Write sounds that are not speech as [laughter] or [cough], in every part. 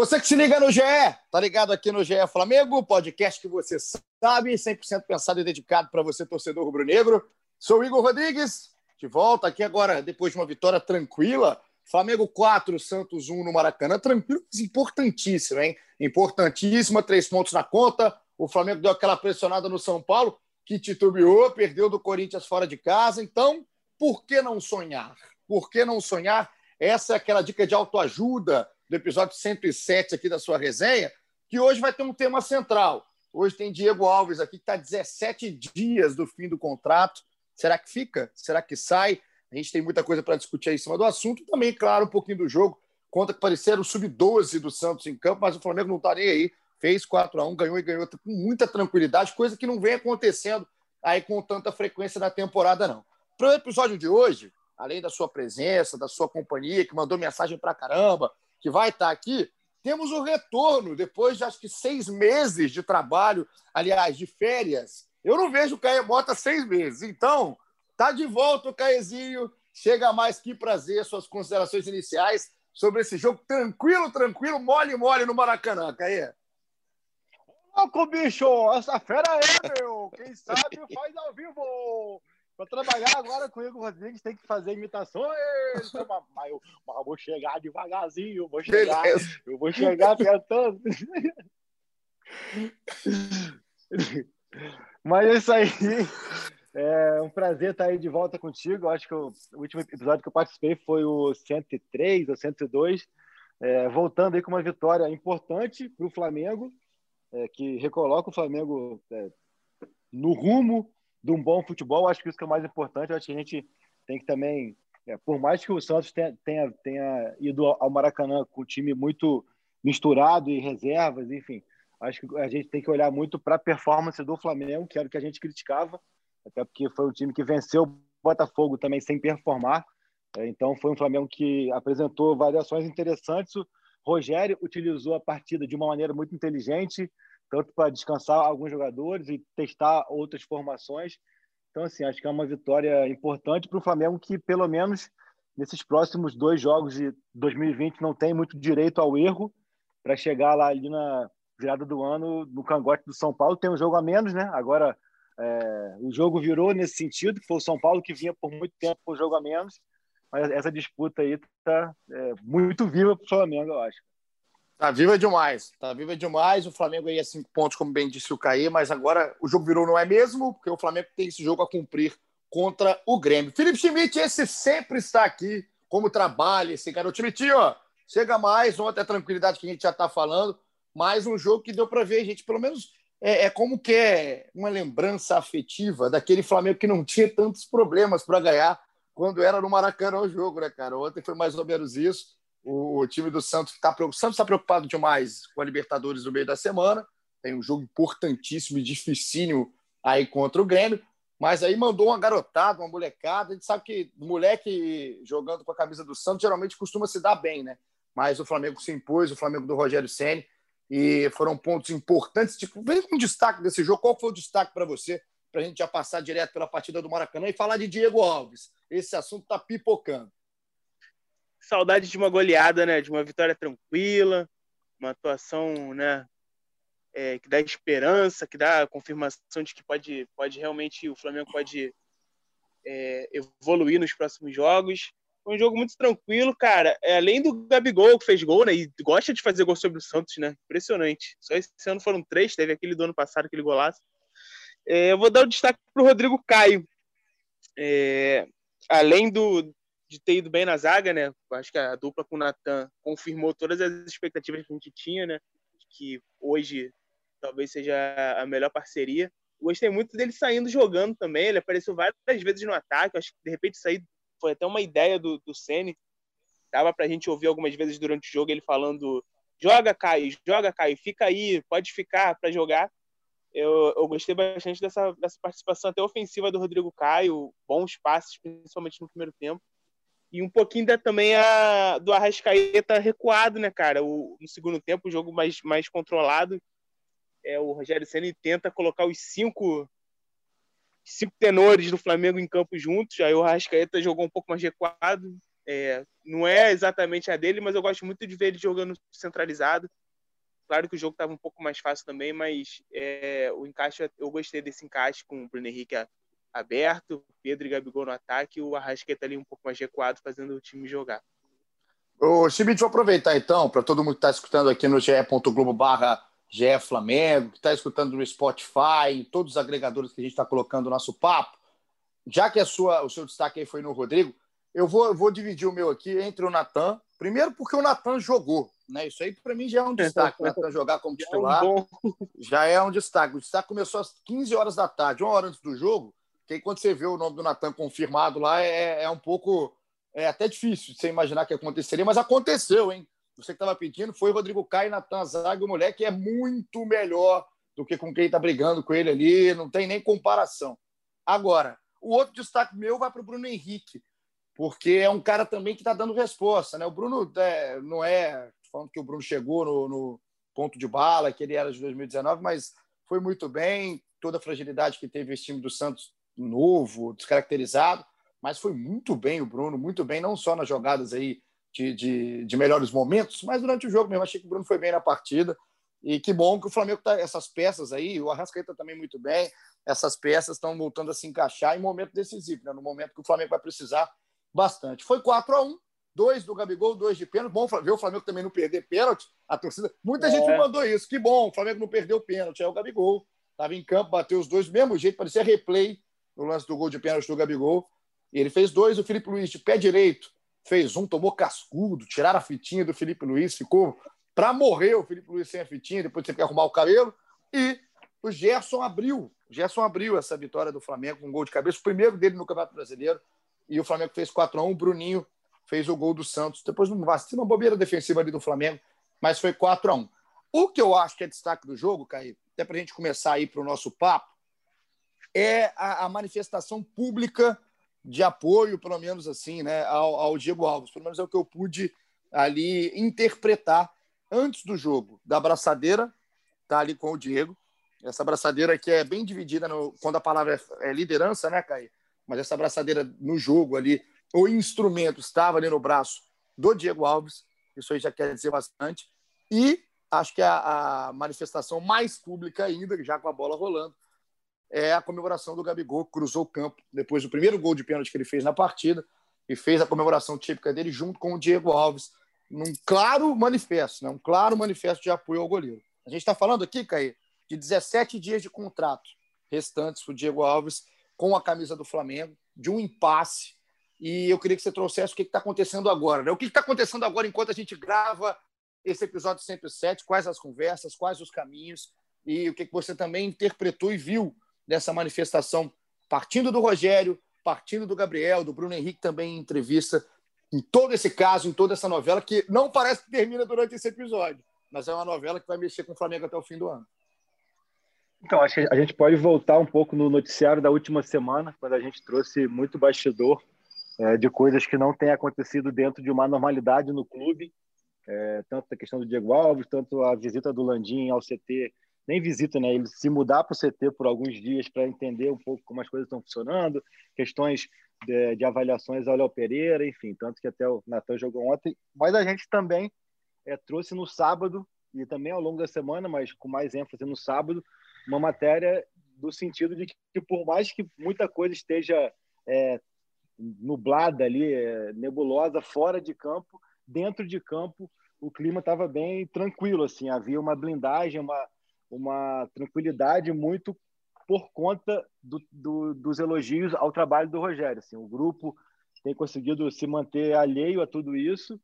Você que se liga no GE, tá ligado aqui no GE Flamengo, podcast que você sabe, 100% pensado e dedicado para você, torcedor rubro-negro. Sou Igor Rodrigues, de volta aqui agora, depois de uma vitória tranquila. Flamengo 4, Santos 1 no Maracanã. Tranquilo, mas importantíssimo, hein? Importantíssima, três pontos na conta. O Flamengo deu aquela pressionada no São Paulo, que titubeou, perdeu do Corinthians fora de casa. Então, por que não sonhar? Por que não sonhar? Essa é aquela dica de autoajuda do episódio 107 aqui da sua resenha, que hoje vai ter um tema central. Hoje tem Diego Alves aqui, que está 17 dias do fim do contrato. Será que fica? Será que sai? A gente tem muita coisa para discutir aí em cima do assunto. Também, claro, um pouquinho do jogo. Conta que pareceram o sub-12 do Santos em campo, mas o Flamengo não está nem aí. Fez 4 a 1 ganhou e ganhou com muita tranquilidade, coisa que não vem acontecendo aí com tanta frequência na temporada, não. Para o episódio de hoje, além da sua presença, da sua companhia, que mandou mensagem para caramba, que vai estar aqui, temos o retorno, depois de acho que seis meses de trabalho, aliás, de férias. Eu não vejo o Caio Mota seis meses. Então, tá de volta o Caezinho. Chega mais que prazer, suas considerações iniciais sobre esse jogo tranquilo, tranquilo, mole, mole no Maracanã, Caê. Louco, bicho! Essa fera é, meu! Quem sabe faz ao vivo! Para trabalhar agora com o Igor Rodrigues, tem que fazer imitações. Então, mas, eu, mas eu vou chegar devagarzinho, eu vou chegar, eu vou chegar tentando. mas é isso aí. É um prazer estar aí de volta contigo. Eu acho que o último episódio que eu participei foi o 103 ou 102. É, voltando aí com uma vitória importante para o Flamengo, é, que recoloca o Flamengo é, no rumo de um bom futebol. Acho que isso que é o mais importante. Acho que a gente tem que também, é, por mais que o Santos tenha, tenha, tenha ido ao Maracanã com o time muito misturado e reservas, enfim, acho que a gente tem que olhar muito para a performance do Flamengo, que era o que a gente criticava, até porque foi um time que venceu o Botafogo também sem performar. É, então, foi um Flamengo que apresentou variações interessantes. O Rogério utilizou a partida de uma maneira muito inteligente, tanto para descansar alguns jogadores e testar outras formações. Então, assim, acho que é uma vitória importante para o Flamengo que, pelo menos nesses próximos dois jogos de 2020, não tem muito direito ao erro para chegar lá ali na virada do ano no cangote do São Paulo. Tem um jogo a menos, né? Agora é, o jogo virou nesse sentido, que foi o São Paulo que vinha por muito tempo com o jogo a menos. Mas essa disputa aí está é, muito viva para o Flamengo, eu acho. Tá viva demais, tá viva demais. O Flamengo aí é cinco pontos, como bem disse o Caí, mas agora o jogo virou não é mesmo, porque o Flamengo tem esse jogo a cumprir contra o Grêmio. Felipe Schmidt, esse sempre está aqui, como trabalha esse garoto. Schmidt, ó, chega mais, ontem a tranquilidade que a gente já está falando, mais um jogo que deu para ver, gente, pelo menos é, é, como que é uma lembrança afetiva daquele Flamengo que não tinha tantos problemas para ganhar quando era no Maracanã o jogo, né, cara? Ontem foi mais ou menos isso. O, time do Santos está o Santos está preocupado demais com a Libertadores no meio da semana. Tem um jogo importantíssimo e dificílimo aí contra o Grêmio. Mas aí mandou uma garotada, uma molecada. A gente sabe que moleque jogando com a camisa do Santos geralmente costuma se dar bem, né? Mas o Flamengo se impôs, o Flamengo do Rogério Ceni e foram pontos importantes. Tipo, vem um destaque desse jogo. Qual foi o destaque para você? Para a gente já passar direto pela partida do Maracanã e falar de Diego Alves. Esse assunto está pipocando saudade de uma goleada, né? De uma vitória tranquila, uma atuação, né? É, que dá esperança, que dá confirmação de que pode, pode realmente o Flamengo pode é, evoluir nos próximos jogos. Foi um jogo muito tranquilo, cara. É, além do Gabigol que fez gol, né? E gosta de fazer gol sobre o Santos, né? Impressionante. Só esse ano foram três, teve aquele do ano passado, aquele golaço. É, eu vou dar o destaque para o Rodrigo Caio. É, além do, de ter ido bem na zaga, né? Acho que a dupla com o Natan confirmou todas as expectativas que a gente tinha, né? Que hoje talvez seja a melhor parceria. Gostei muito dele saindo jogando também. Ele apareceu várias vezes no ataque. Acho que de repente sair foi até uma ideia do, do Ceni. Dava para a gente ouvir algumas vezes durante o jogo ele falando joga, Caio, joga, Caio, fica aí, pode ficar para jogar. Eu, eu gostei bastante dessa, dessa participação até ofensiva do Rodrigo Caio, bons passes, principalmente no primeiro tempo. E um pouquinho da, também a, do Arrascaeta recuado, né, cara? O, no segundo tempo, o jogo mais, mais controlado. É, o Rogério Senna tenta colocar os cinco, cinco tenores do Flamengo em campo juntos. Aí o Arrascaeta jogou um pouco mais recuado. É, não é exatamente a dele, mas eu gosto muito de ver ele jogando centralizado. Claro que o jogo estava um pouco mais fácil também, mas é, o encaixe, eu gostei desse encaixe com o Bruno Henrique aberto, Pedro e Gabigol no ataque, e o Arrasqueta ali um pouco mais recuado, fazendo o time jogar. Ô, Chibit, vou aproveitar então, para todo mundo que está escutando aqui no ge.globo barra GE Flamengo, que está escutando no Spotify, em todos os agregadores que a gente está colocando o nosso papo, já que a sua, o seu destaque aí foi no Rodrigo, eu vou, eu vou dividir o meu aqui entre o Natan, primeiro porque o Natan jogou, né? Isso aí para mim já é um destaque, né? Para jogar como titular, é, um já é um destaque. O destaque começou às 15 horas da tarde, uma hora antes do jogo, que quando você vê o nome do Natan confirmado lá, é, é um pouco. É até difícil de você imaginar que aconteceria, mas aconteceu, hein? Você que estava pedindo foi Rodrigo Caio Natan Zaga, o moleque é muito melhor do que com quem está brigando com ele ali, não tem nem comparação. Agora, o outro destaque meu vai para o Bruno Henrique porque é um cara também que está dando resposta. Né? O Bruno é, não é falando que o Bruno chegou no, no, ponto de bala, que ele era de 2019, mas foi muito bem, toda a fragilidade que teve esse time do Santos novo, descaracterizado, mas foi muito bem o Bruno, muito bem, não só nas jogadas aí de, de, de melhores momentos, mas durante o jogo mesmo. Achei que o Bruno foi bem na partida. E que bom que o Flamengo tá essas peças aí, o Arrascaeta também muito bem. Essas peças estão voltando a se encaixar em momento decisivo, né? no momento que o Flamengo vai precisar bastante. Foi 4 a 1 dois do Gabigol, dois de pênalti. Bom ver o Flamengo também não perder pênalti. A torcida. Muita é. gente mandou isso. Que bom, o Flamengo não perdeu pênalti. É o Gabigol. Estava em campo, bateu os dois do mesmo jeito, parecia replay no lance do gol de pênalti do Gabigol. Ele fez dois. O Felipe Luiz, de pé direito, fez um, tomou cascudo, tiraram a fitinha do Felipe Luiz, ficou para morrer o Felipe Luiz sem a fitinha, depois teve que arrumar o cabelo. E o Gerson abriu. O Gerson abriu essa vitória do Flamengo com um gol de cabeça, o primeiro dele no Campeonato Brasileiro e o Flamengo fez 4 a 1 O Bruninho fez o gol do Santos. Depois não vacina, uma bobeira defensiva ali do Flamengo, mas foi 4 a 1 O que eu acho que é destaque do jogo, Caí, até para a gente começar aí para o nosso papo, é a, a, manifestação pública de apoio, pelo menos assim, né, ao, ao Diego Alves. Pelo menos é o que eu pude ali interpretar antes do jogo, da abraçadeira, tá ali com o Diego. Essa abraçadeira que é bem dividida no, quando a palavra é, é liderança, né, Caí? mas essa abraçadeira no jogo ali, o instrumento estava ali no braço do Diego Alves, isso aí já quer dizer bastante. E acho que a, a manifestação mais pública ainda, já com a bola rolando, é a comemoração do Gabigol, que cruzou o campo depois do primeiro gol de pênalti que ele fez na partida e fez a comemoração típica dele junto com o Diego Alves, num claro manifesto, né? um claro manifesto de apoio ao goleiro. A gente está falando aqui, Caí, de 17 dias de contrato restantes para o Diego Alves com a camisa do Flamengo, de um impasse. E eu queria que você trouxesse o que está acontecendo agora. Né? O que está acontecendo agora enquanto a gente grava esse episódio 107? Quais as conversas, quais os caminhos e o que, que você também interpretou e viu dessa manifestação partindo do Rogério, partindo do Gabriel, do Bruno Henrique também em entrevista, em todo esse caso, em toda essa novela, que não parece que termina durante esse episódio, mas é uma novela que vai mexer com o Flamengo até o fim do ano. Então, acho que a gente pode voltar um pouco no noticiário da última semana, quando a gente trouxe muito bastidor é, de coisas que não têm acontecido dentro de uma normalidade no clube, é, tanto a questão do Diego Alves, tanto a visita do Landim ao CT, nem visita, né? Ele se mudar para o CT por alguns dias para entender um pouco como as coisas estão funcionando, questões de, de avaliações ao Léo Pereira, enfim, tanto que até o Natan jogou ontem. Mas a gente também é, trouxe no sábado e também ao longo da semana, mas com mais ênfase no sábado, uma matéria do sentido de que, por mais que muita coisa esteja é, nublada ali, é, nebulosa, fora de campo, dentro de campo o clima estava bem tranquilo, assim, havia uma blindagem, uma, uma tranquilidade muito por conta do, do, dos elogios ao trabalho do Rogério. Assim, o grupo tem conseguido se manter alheio a tudo isso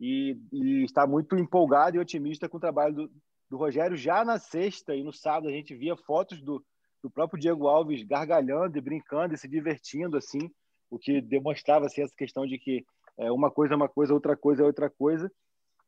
e, e está muito empolgado e otimista com o trabalho do, do Rogério. Já na sexta e no sábado a gente via fotos do, do próprio Diego Alves gargalhando e brincando e se divertindo, assim, o que demonstrava assim, essa questão de que é, uma coisa é uma coisa, outra coisa é outra coisa.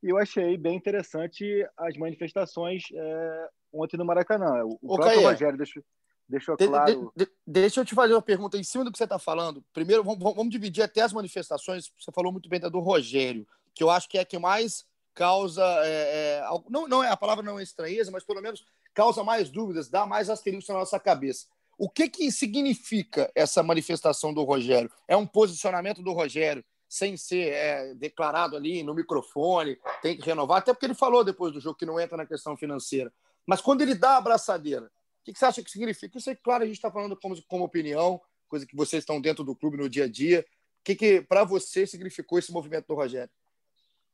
E eu achei bem interessante as manifestações é, ontem no Maracanã. O, o próprio Rogério deixou, deixou claro. De, de, deixa eu te fazer uma pergunta em cima do que você está falando. Primeiro, vamos, vamos, dividir até as manifestações. Você falou muito bem da do Rogério, que eu acho que é a que mais causa. É, é, não, não é a palavra não é estranheza, mas pelo menos causa mais dúvidas, dá mais asterisco na nossa cabeça. O que, que significa essa manifestação do Rogério? É um posicionamento do Rogério sem ser é, declarado ali no microfone, tem que renovar, até porque ele falou depois do jogo que não entra na questão financeira. Mas quando ele dá a abraçadeira, o que, você acha que significa? Isso é claro, a gente está falando como, como opinião, coisa que vocês estão dentro do clube no dia a dia. O que, que para você significou esse movimento do Rogério?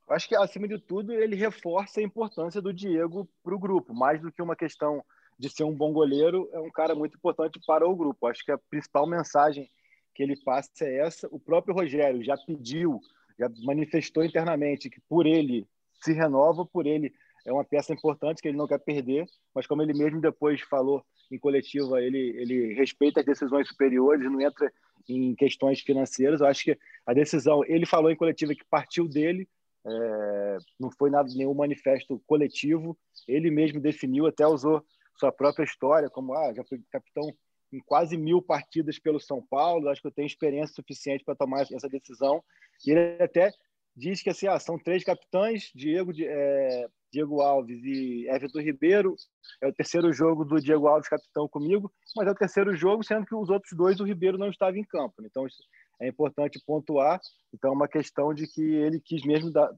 Acho que, acima de tudo, ele reforça a importância do Diego para o grupo, mais do que uma questão de ser um bom goleiro, é um cara muito importante para o grupo. Acho que a principal mensagem que ele passa é essa. O próprio Rogério já pediu, já manifestou internamente que por ele se renova, por ele é uma peça importante que ele não quer perder, mas como ele mesmo depois falou em coletiva, ele, ele respeita as decisões superiores, não entra em questões financeiras. Eu acho que a decisão, ele falou em coletiva que partiu dele, é, não foi nada, nenhum manifesto coletivo, ele mesmo definiu, até usou sua própria história, como ah, já fui capitão em quase mil partidas pelo São Paulo, acho que eu tenho experiência suficiente para tomar essa decisão. E ele até diz que assim, ah, são três capitães, Diego, é, Diego Alves e Everton Ribeiro. É o terceiro jogo do Diego Alves capitão comigo, mas é o terceiro jogo, sendo que os outros dois o Ribeiro não estava em campo. Então é importante pontuar. Então é uma questão de que ele quis mesmo dar.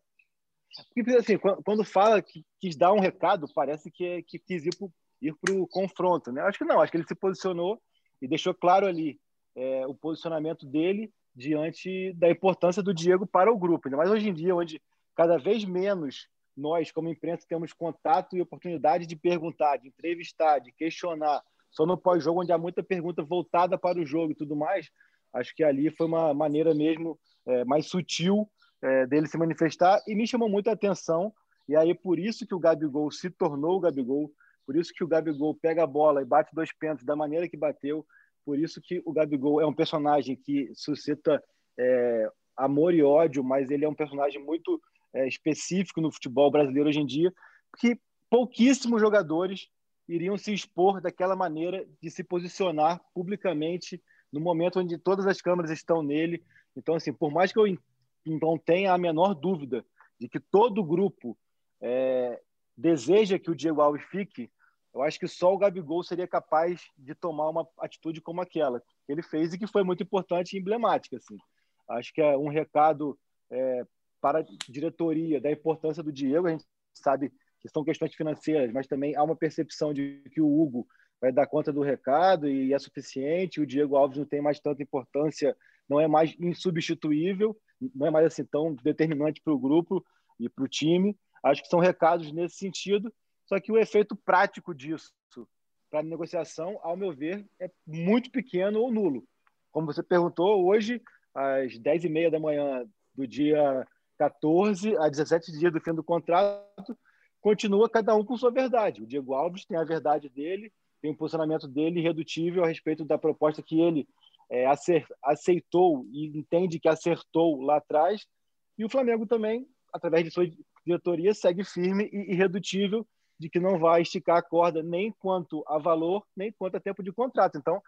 Porque, assim, quando fala que quis dar um recado, parece que, é, que quis ir para o confronto. Né? Acho que não, acho que ele se posicionou e deixou claro ali é, o posicionamento dele diante da importância do Diego para o grupo. Mais hoje em dia, onde cada vez menos nós, como imprensa, temos contato e oportunidade de perguntar, de entrevistar, de questionar, só no pós-jogo, onde há muita pergunta voltada para o jogo e tudo mais. Acho que ali foi uma maneira mesmo é, mais sutil é, dele se manifestar e me chamou muito a atenção. E aí, por isso que o Gabigol se tornou o Gabigol, por isso que o Gabigol pega a bola e bate dois pênaltis da maneira que bateu. Por isso que o Gabigol é um personagem que suscita é, amor e ódio, mas ele é um personagem muito é, específico no futebol brasileiro hoje em dia, que pouquíssimos jogadores iriam se expor daquela maneira de se posicionar publicamente no momento onde todas as câmeras estão nele. Então, assim, por mais que eu então tenha a menor dúvida de que todo grupo é, deseja que o Diego Alves fique, eu acho que só o Gabigol seria capaz de tomar uma atitude como aquela que ele fez e que foi muito importante e emblemática. Assim. Acho que é um recado é, para a diretoria da importância do Diego. A gente sabe que são questões financeiras, mas também há uma percepção de que o Hugo vai dar conta do recado e é suficiente. O Diego Alves não tem mais tanta importância, não é mais insubstituível, não é mais assim tão determinante para o grupo e para o time. Acho que são recados nesse sentido, só que o efeito prático disso para a negociação, ao meu ver, é muito pequeno ou nulo. Como você perguntou, hoje, às 10h30 da manhã do dia 14, a 17 dias do fim do contrato, continua cada um com sua verdade. O Diego Alves tem a verdade dele, tem um posicionamento dele irredutível a respeito da proposta que ele é, aceitou e entende que acertou lá atrás. E o Flamengo também, através de sua diretoria segue firme e irredutível de que não vai esticar a corda nem quanto a valor, nem quanto a tempo de contrato. Então,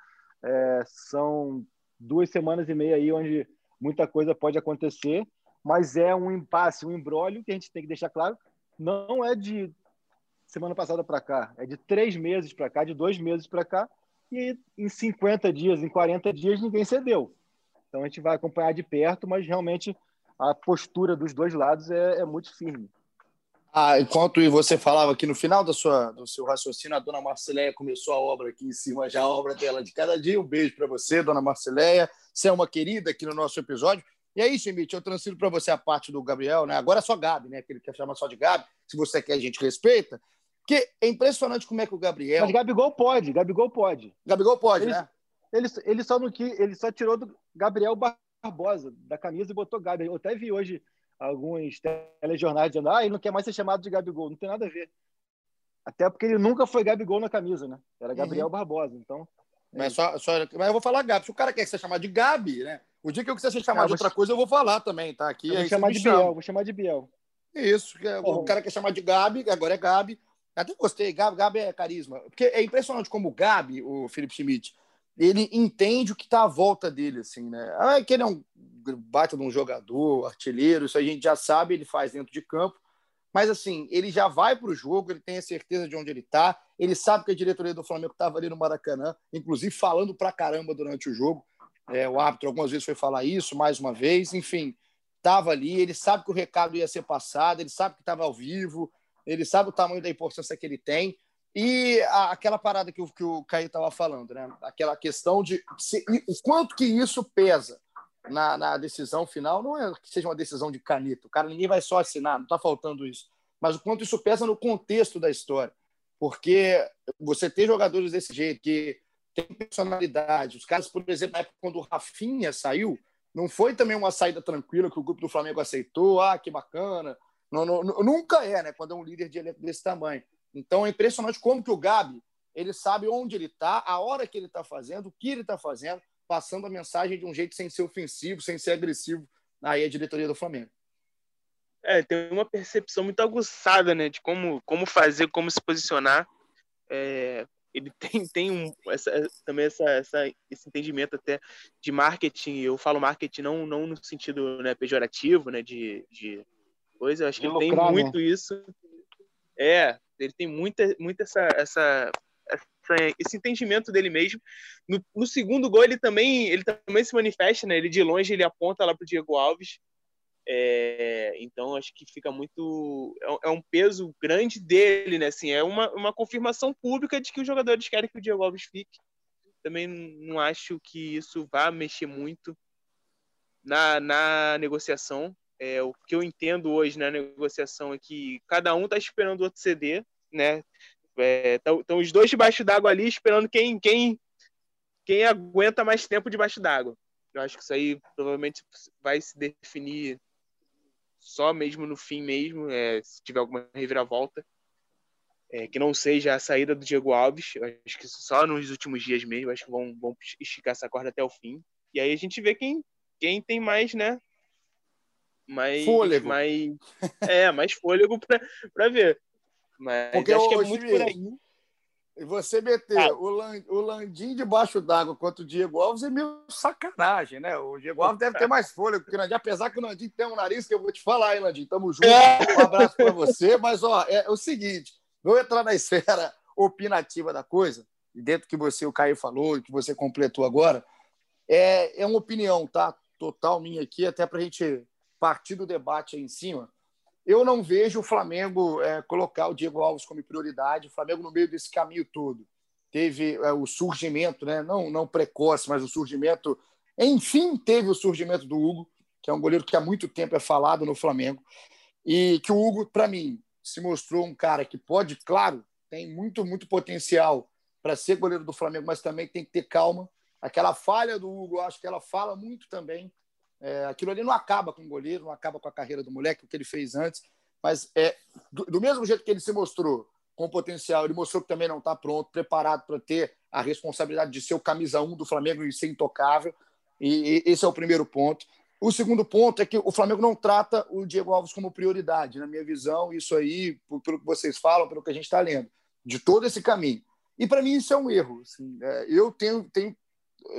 é, são duas semanas e meia aí onde muita coisa pode acontecer, mas é um impasse, um embrólio que a gente tem que deixar claro, não é de semana passada para cá, é de três meses para cá, de dois meses para cá, e em 50 dias, em 40 dias, ninguém cedeu. Então a gente vai acompanhar de perto, mas realmente a postura dos dois lados é, é muito firme. Ah, enquanto você falava aqui no final da sua, do seu raciocínio, a dona Marceléia começou a obra aqui em cima, já a obra dela de cada dia. Um beijo para você, dona Marceléia. Você é uma querida aqui no nosso episódio. E aí, Schmidt, eu transfiro para você a parte do Gabriel, né? Agora é só Gabi, né? Que ele quer chamar só de Gabi. Se você quer, a gente respeita. Porque é impressionante como é que o Gabriel. Mas Gabigol pode, Gabigol pode. Gabigol pode, ele, né? Ele, ele, só não, ele só tirou do Gabriel Barbosa da camisa e botou Gabi. Eu até vi hoje alguns telejornais dizendo ah, ele não quer mais ser chamado de Gabigol. Não tem nada a ver. Até porque ele nunca foi Gabigol na camisa, né? Era Gabriel uhum. Barbosa. Então. Mas, só, só, mas eu vou falar Gabi. Se o cara quer ser chamado de Gabi, né? O dia que eu quiser ser chamado ah, de outra coisa, eu vou falar também, tá? Aqui, vou chamar de Biel, vou chamar de Biel. Isso, o cara quer chamar de Gabi, agora é Gabi. Até gostei, Gabi, Gabi é carisma. Porque é impressionante como o Gabi, o Felipe Schmidt, ele entende o que está à volta dele, assim, né? Ah, que ele é um baita de um jogador, artilheiro, isso a gente já sabe, ele faz dentro de campo. Mas, assim, ele já vai para o jogo, ele tem a certeza de onde ele está, ele sabe que a diretoria do Flamengo estava ali no Maracanã, inclusive falando pra caramba durante o jogo. É, o árbitro algumas vezes foi falar isso, mais uma vez, enfim, estava ali, ele sabe que o recado ia ser passado, ele sabe que estava ao vivo, ele sabe o tamanho da importância que ele tem. E a, aquela parada que o, que o Caio estava falando, né? Aquela questão de se, o quanto que isso pesa na, na, decisão final, não é que seja uma decisão de caneta, o cara ninguém vai só assinar, não está faltando isso, mas o quanto isso pesa no contexto da história. Porque você ter jogadores desse jeito, que tem personalidade, os caras, por exemplo, na época quando o Rafinha saiu, não foi também uma saída tranquila que o grupo do Flamengo aceitou, ah, que bacana. Não, não, nunca é, né? Quando é um líder de elenco desse tamanho. Então é impressionante como que o Gabi ele sabe onde ele está, a hora que ele está fazendo, o que ele está fazendo, passando a mensagem de um jeito sem ser ofensivo, sem ser agressivo aí a diretoria do Flamengo. É, tem uma percepção muito aguçada, né, de como, como fazer, como se posicionar. É, ele [laughs] tem, tem um, essa, também essa, essa, esse entendimento até de marketing. Eu falo marketing não, não no sentido né, pejorativo, né, de, de coisa. Eu acho que ele tem né? muito isso. É, ele tem muita, muita essa, essa, essa, esse entendimento dele mesmo. No, no, segundo gol, ele também, ele também se manifesta, né? Ele de longe ele aponta lá para o Diego Alves. É, então acho que fica muito é, é, um peso grande dele, né? Assim, é uma, uma confirmação pública de que os jogadores querem que o Diego Alves fique. Também não acho que isso vá mexer muito na, na negociação. É, o que eu entendo hoje na negociação é que cada um está esperando o outro ceder, né? Estão é, os dois debaixo d'água ali esperando quem, quem, quem aguenta mais tempo debaixo d'água. Eu acho que isso aí provavelmente vai se definir só mesmo no fim mesmo, é, se tiver alguma reviravolta. É, que não seja a saída do Diego Alves. Acho que só nos últimos dias mesmo, acho que vão, vão esticar essa corda até o fim. E aí a gente vê quem, quem tem mais, né? mais fôlego. mais é mais fôlego para ver mas Porque acho que é muito por aí e você meter ah. o, Land, o Landim debaixo d'água contra o Diego Alves é meio sacanagem, né? O Diego Alves deve ter mais fôlego que o Landim, apesar que o Landim tem um nariz que eu vou te falar, hein, Landim? Tamo junto. Um abraço para você. Mas, ó, é o seguinte: vou entrar na esfera opinativa da coisa, e dentro que você, o Caio, falou e que você completou agora, é, é uma opinião, tá? Total minha aqui, até para a gente partir do debate aí em cima, eu não vejo o Flamengo é, colocar o Diego Alves como prioridade. O Flamengo, no meio desse caminho todo, teve é, o surgimento, né? não, não precoce, mas o surgimento. Enfim, teve o surgimento do Hugo, que é um goleiro que há muito tempo é falado no Flamengo. E que o Hugo, para mim, se mostrou um cara que pode, claro, tem muito, muito potencial para ser goleiro do Flamengo, mas também tem que ter calma. Aquela falha do Hugo, acho que ela fala muito também é, aquilo ali não acaba com o goleiro, não acaba com a carreira do moleque, o que ele fez antes, mas é do, do mesmo jeito que ele se mostrou com potencial, ele mostrou que também não está pronto, preparado para ter a responsabilidade de ser o camisa 1 do Flamengo e ser intocável. E, e esse é o primeiro ponto. O segundo ponto é que o Flamengo não trata o Diego Alves como prioridade, na minha visão, isso aí, pelo que vocês falam, pelo que a gente está lendo, de todo esse caminho. E para mim isso é um erro. Assim, é, eu tenho, tenho,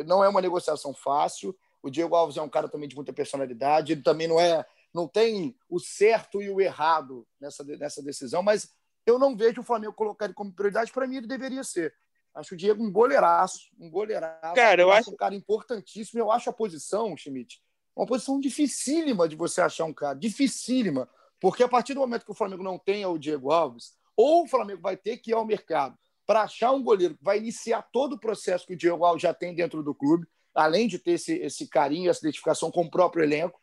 não é uma negociação fácil. O Diego Alves é um cara também de muita personalidade. Ele também não é, não tem o certo e o errado nessa, nessa decisão, mas eu não vejo o Flamengo colocar ele como prioridade. Para mim, ele deveria ser. Acho o Diego um goleiraço, um goleiraço. Cara, eu, eu acho um cara importantíssimo. Eu acho a posição, Schmidt, uma posição dificílima de você achar um cara, dificílima, porque a partir do momento que o Flamengo não tenha o Diego Alves, ou o Flamengo vai ter que ir ao mercado para achar um goleiro que vai iniciar todo o processo que o Diego Alves já tem dentro do clube, além de ter esse, esse carinho, essa identificação com o próprio elenco.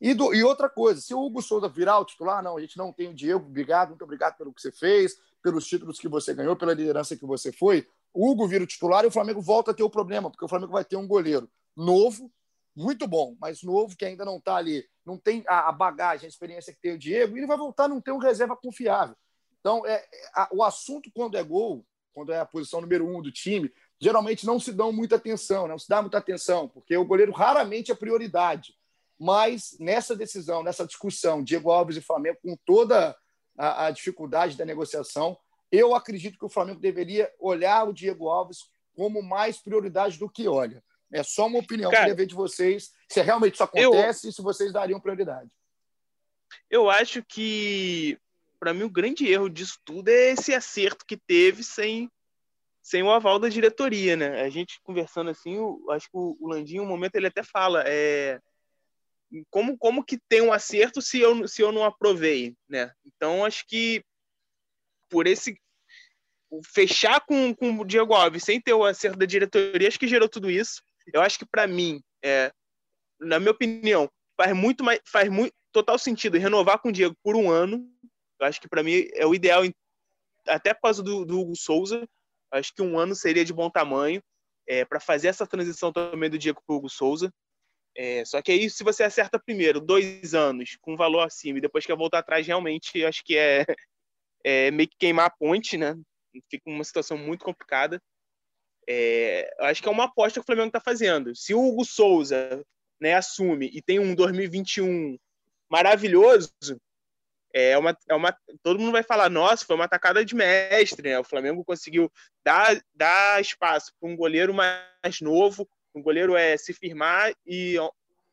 E, do, e outra coisa, se o Hugo Souza virar o titular, não, a gente não tem o Diego, obrigado, muito obrigado pelo que você fez, pelos títulos que você ganhou, pela liderança que você foi. O Hugo vira o titular e o Flamengo volta a ter o problema, porque o Flamengo vai ter um goleiro novo, muito bom, mas novo, que ainda não está ali, não tem a, a, bagagem, a experiência que tem o Diego, e ele vai voltar a não ter um reserva confiável. Então, é, é a, o assunto, quando é gol, quando é a posição número um do time, geralmente não se dão muita atenção, não se dá muita atenção, porque o goleiro raramente é prioridade. mas nessa decisão, nessa discussão, Diego Alves e Flamengo, com toda a, a dificuldade da negociação, eu acredito que o Flamengo deveria olhar o Diego Alves como mais prioridade do que olha. É só uma opinião. Cara, Queria ver de vocês se realmente isso acontece eu, e se vocês dariam prioridade. Eu acho que, para mim, o grande erro disso tudo é esse acerto que teve sem, sem o aval da diretoria, né? A gente conversando assim, acho que o, o Landinho, um momento, ele até fala é, como, como que tem um acerto se eu, se eu não aprovei, né? Então, acho que por esse fechar com, com o Diego Alves sem ter o acerto da diretoria, acho que gerou tudo isso. Eu acho que para mim, é, na minha opinião, faz muito mais, faz muito total sentido renovar com o Diego por um ano. Eu acho que para mim é o ideal, até por causa do, do Hugo Souza. Acho que um ano seria de bom tamanho é, para fazer essa transição também do Diego para o Hugo Souza. É, só que aí, se você acerta primeiro dois anos com valor acima e depois quer voltar atrás, realmente acho que é, é meio que queimar a ponte, né? fica uma situação muito complicada. É, acho que é uma aposta que o Flamengo está fazendo. Se o Hugo Souza né, assume e tem um 2021 maravilhoso, é uma, é uma, todo mundo vai falar: nossa, foi uma atacada de mestre. Né? O Flamengo conseguiu dar, dar espaço para um goleiro mais novo, um goleiro é se firmar e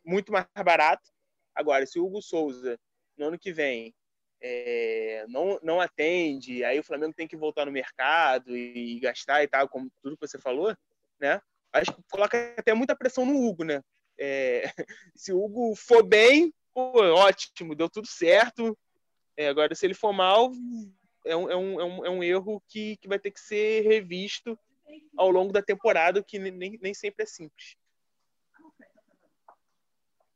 muito mais barato. Agora, se o Hugo Souza, no ano que vem, é, não, não atende, aí o Flamengo tem que voltar no mercado e, gastar e tal, como tudo que você falou, né? Acho que coloca até muita pressão no Hugo, né? É, [laughs] se o Hugo for bem, pô, ótimo, deu tudo certo. É, agora, se ele for mal, é um, é um, é um, é um erro que, que vai ter que ser revisto ao longo da temporada, que nem, nem sempre é simples.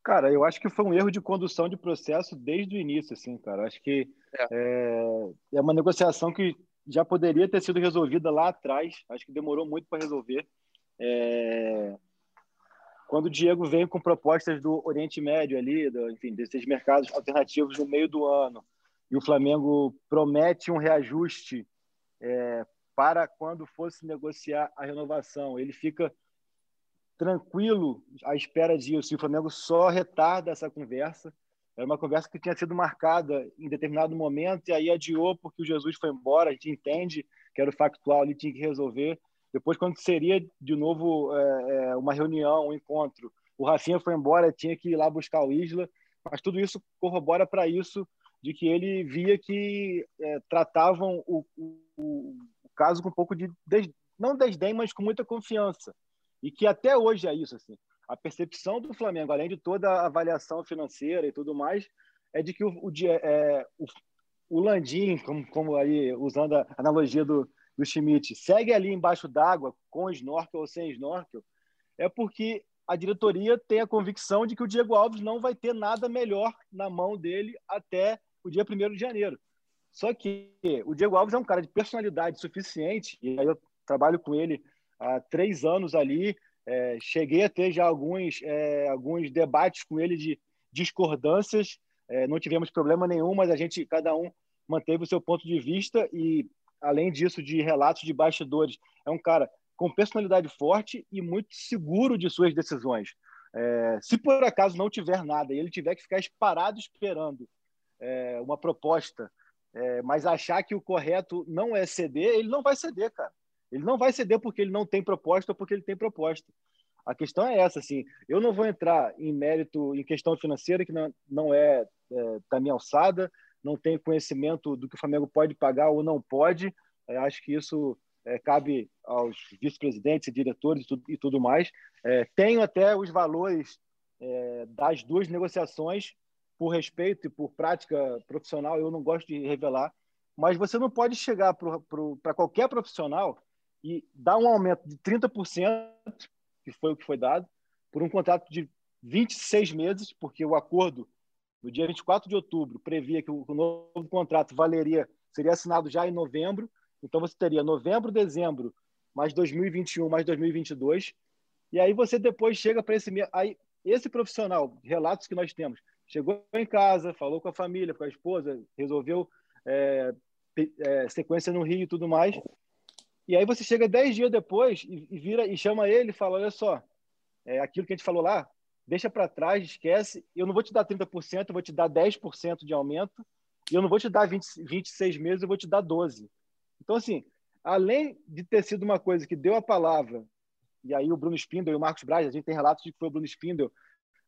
Cara, eu acho que foi um erro de condução de processo desde o início, assim, cara. Acho que é. É, é uma negociação que já poderia ter sido resolvida lá atrás. Acho que demorou muito para resolver. É... Quando o Diego veio com propostas do Oriente Médio ali, do, enfim, desses mercados alternativos no meio do ano, e o Flamengo promete um reajuste é, para quando fosse negociar a renovação, ele fica tranquilo à espera disso. E o Flamengo só retarda essa conversa. Era uma conversa que tinha sido marcada em determinado momento e aí adiou porque o Jesus foi embora. A gente entende que era o factual, ele tinha que resolver. Depois, quando seria de novo é, é, uma reunião, um encontro, o Rafinha foi embora, tinha que ir lá buscar o Isla. Mas tudo isso corrobora para isso de que ele via que é, tratavam o, o, o, caso com um pouco de des... não desdém, mas com muita confiança e que até hoje é isso assim. A percepção do Flamengo, além de toda a avaliação financeira e tudo mais, é de que o, o, é, o, o Landim, como, como aí usando a analogia do, do Schmidt, segue ali embaixo d'água com snorkel ou sem snorkel, é porque a diretoria tem a convicção de que o Diego Alves não vai ter nada melhor na mão dele até o dia 1 de janeiro. Só que o Diego Alves é um cara de personalidade suficiente, e aí eu trabalho com ele há três anos ali. É, cheguei a ter já alguns, é, alguns debates com ele de discordâncias. É, não tivemos problema nenhum, mas a gente, cada um, manteve o seu ponto de vista e, além disso, de relatos de bastidores, é um cara com personalidade forte e muito seguro de suas decisões. É, se por acaso não tiver nada e ele tiver que ficar parado esperando é, uma proposta, é, mas achar que o correto não é ceder, ele não vai ceder, cara. Ele não vai ceder porque ele não tem proposta ou porque ele tem proposta. A questão é essa, assim. Eu não vou entrar em mérito em questão financeira que não, não é, é da minha alçada, não tenho conhecimento do que o Flamengo pode pagar ou não pode. É, acho que isso é, cabe aos vice-presidentes e diretores e tudo, e tudo mais. É, tenho até os valores é, das duas negociações, por respeito e por prática profissional, eu não gosto de revelar, mas você não pode chegar para qualquer profissional e dar um aumento de 30%, que foi o que foi dado, por um contrato de 26 meses, porque o acordo no dia 24 de outubro previa que o novo contrato valeria, seria assinado já em novembro, então você teria novembro, dezembro, mais 2021, mais 2022, e aí você depois chega para esse aí esse profissional, relatos que nós temos, chegou em casa, falou com a família, com a esposa, resolveu é, é, sequência no Rio e tudo mais, e aí você chega dez dias depois e, e, vira e chama ele e fala: olha só, é aquilo que a gente falou lá, deixa para trás, esquece. Eu não vou te dar 30%, eu vou te dar 10% de aumento. E eu não vou te dar 20, 26 meses, eu vou te dar 12. Então, assim, além de ter sido uma coisa que deu a palavra, e aí o Bruno Spindel e o Marcos Braz, a gente tem relatos de que foi o Bruno Spindel,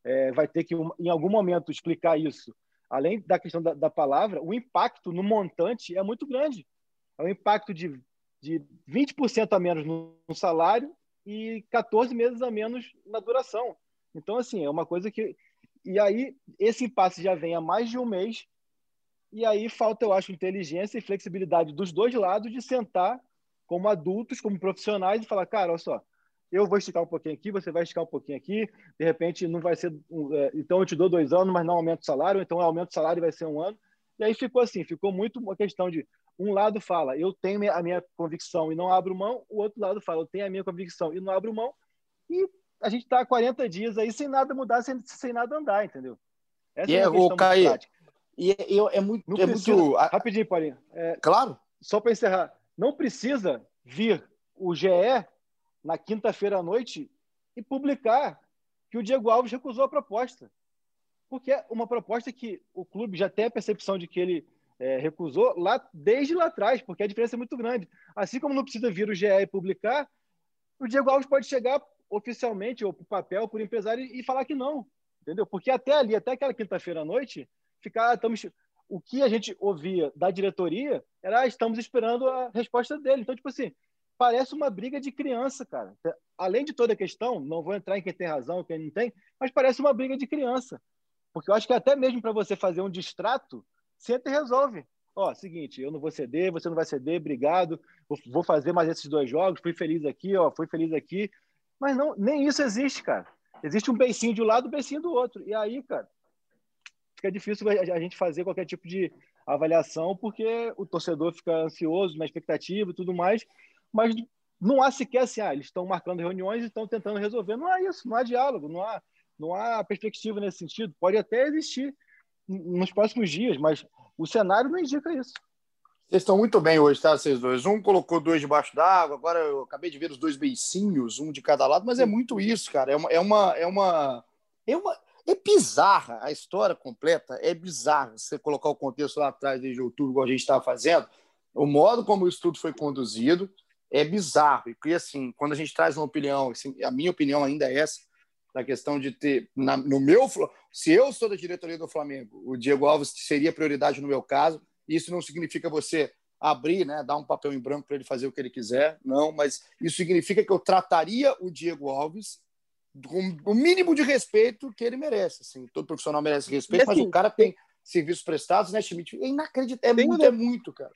é, vai ter que, em algum momento, explicar isso. Além da questão da, da palavra, o impacto no montante é muito grande. É um impacto de, de 20% a menos no, salário e 14 meses a menos na duração. Então, assim, é uma coisa que. E aí, esse impasse já vem há mais de um mês, e aí falta, eu acho, inteligência e flexibilidade dos dois lados de sentar como adultos, como profissionais, e falar: cara, olha só, eu vou esticar um pouquinho aqui, você vai esticar um pouquinho aqui, de repente não vai ser. É, então eu te dou dois anos, mas não aumento o salário, então aumento o salário vai ser um ano. E aí ficou assim, ficou muito uma questão de um lado fala, eu tenho a minha convicção e não abro mão, o outro lado fala, eu tenho a minha convicção e não abro mão, e a gente está há 40 dias aí sem nada mudar, sem, sem nada andar, entendeu? Essa e é, é o e é, é muito. Não é precisa, muito... Rapidinho, Paulinho. É, claro. Só para encerrar, não precisa vir o GE na quinta-feira à noite e publicar que o Diego Alves recusou a proposta. Porque é uma proposta que o clube já tem a percepção de que ele é, recusou lá desde lá atrás, porque a diferença é muito grande. Assim como não precisa vir o GE e publicar, o Diego Alves pode chegar oficialmente ou por papel, por empresário e falar que não, entendeu? Porque até ali, até aquela quinta-feira à noite, ficar estamos o que a gente ouvia da diretoria era ah, estamos esperando a resposta dele. Então, tipo assim, parece uma briga de criança, cara. Além de toda a questão, não vou entrar em quem tem razão, quem não tem, mas parece uma briga de criança. Porque eu acho que até mesmo para você fazer um distrato, senta e resolve. Ó, seguinte, eu não vou ceder, você não vai ceder, obrigado. Vou fazer mais esses dois jogos, fui feliz aqui, ó, fui feliz aqui. Mas não, nem isso existe, cara. Existe um beicinho de um lado, um beicinho do outro. E aí, cara, fica difícil a gente fazer qualquer tipo de avaliação, porque o torcedor fica ansioso, na expectativa e tudo mais mas não há sequer assim, ah, eles estão marcando reuniões e estão tentando resolver. Não há isso, não há diálogo, não há, não há perspectiva nesse sentido. Pode até existir nos próximos dias, mas o cenário não indica isso. Vocês estão muito bem hoje, tá, vocês dois? Um colocou dois debaixo d'água, agora eu acabei de ver os dois beicinhos, um de cada lado, mas é muito isso, cara. É uma. É uma, é uma, é uma é bizarra a história completa, é bizarro você colocar o contexto lá atrás desde outubro, igual a gente estava fazendo, o modo como o estudo foi conduzido, é bizarro. E assim, quando a gente traz uma opinião, assim, a minha opinião ainda é essa, da questão de ter, na, no meu, se eu sou da diretoria do Flamengo, o Diego Alves seria prioridade no meu caso. Isso não significa você abrir, né, dar um papel em branco para ele fazer o que ele quiser, não, mas isso significa que eu trataria o Diego Alves com o mínimo de respeito que ele merece. Assim, todo profissional merece respeito, assim, mas o cara tem serviços prestados, né, Schmidt? É inacreditável, é muito, um... é muito, cara.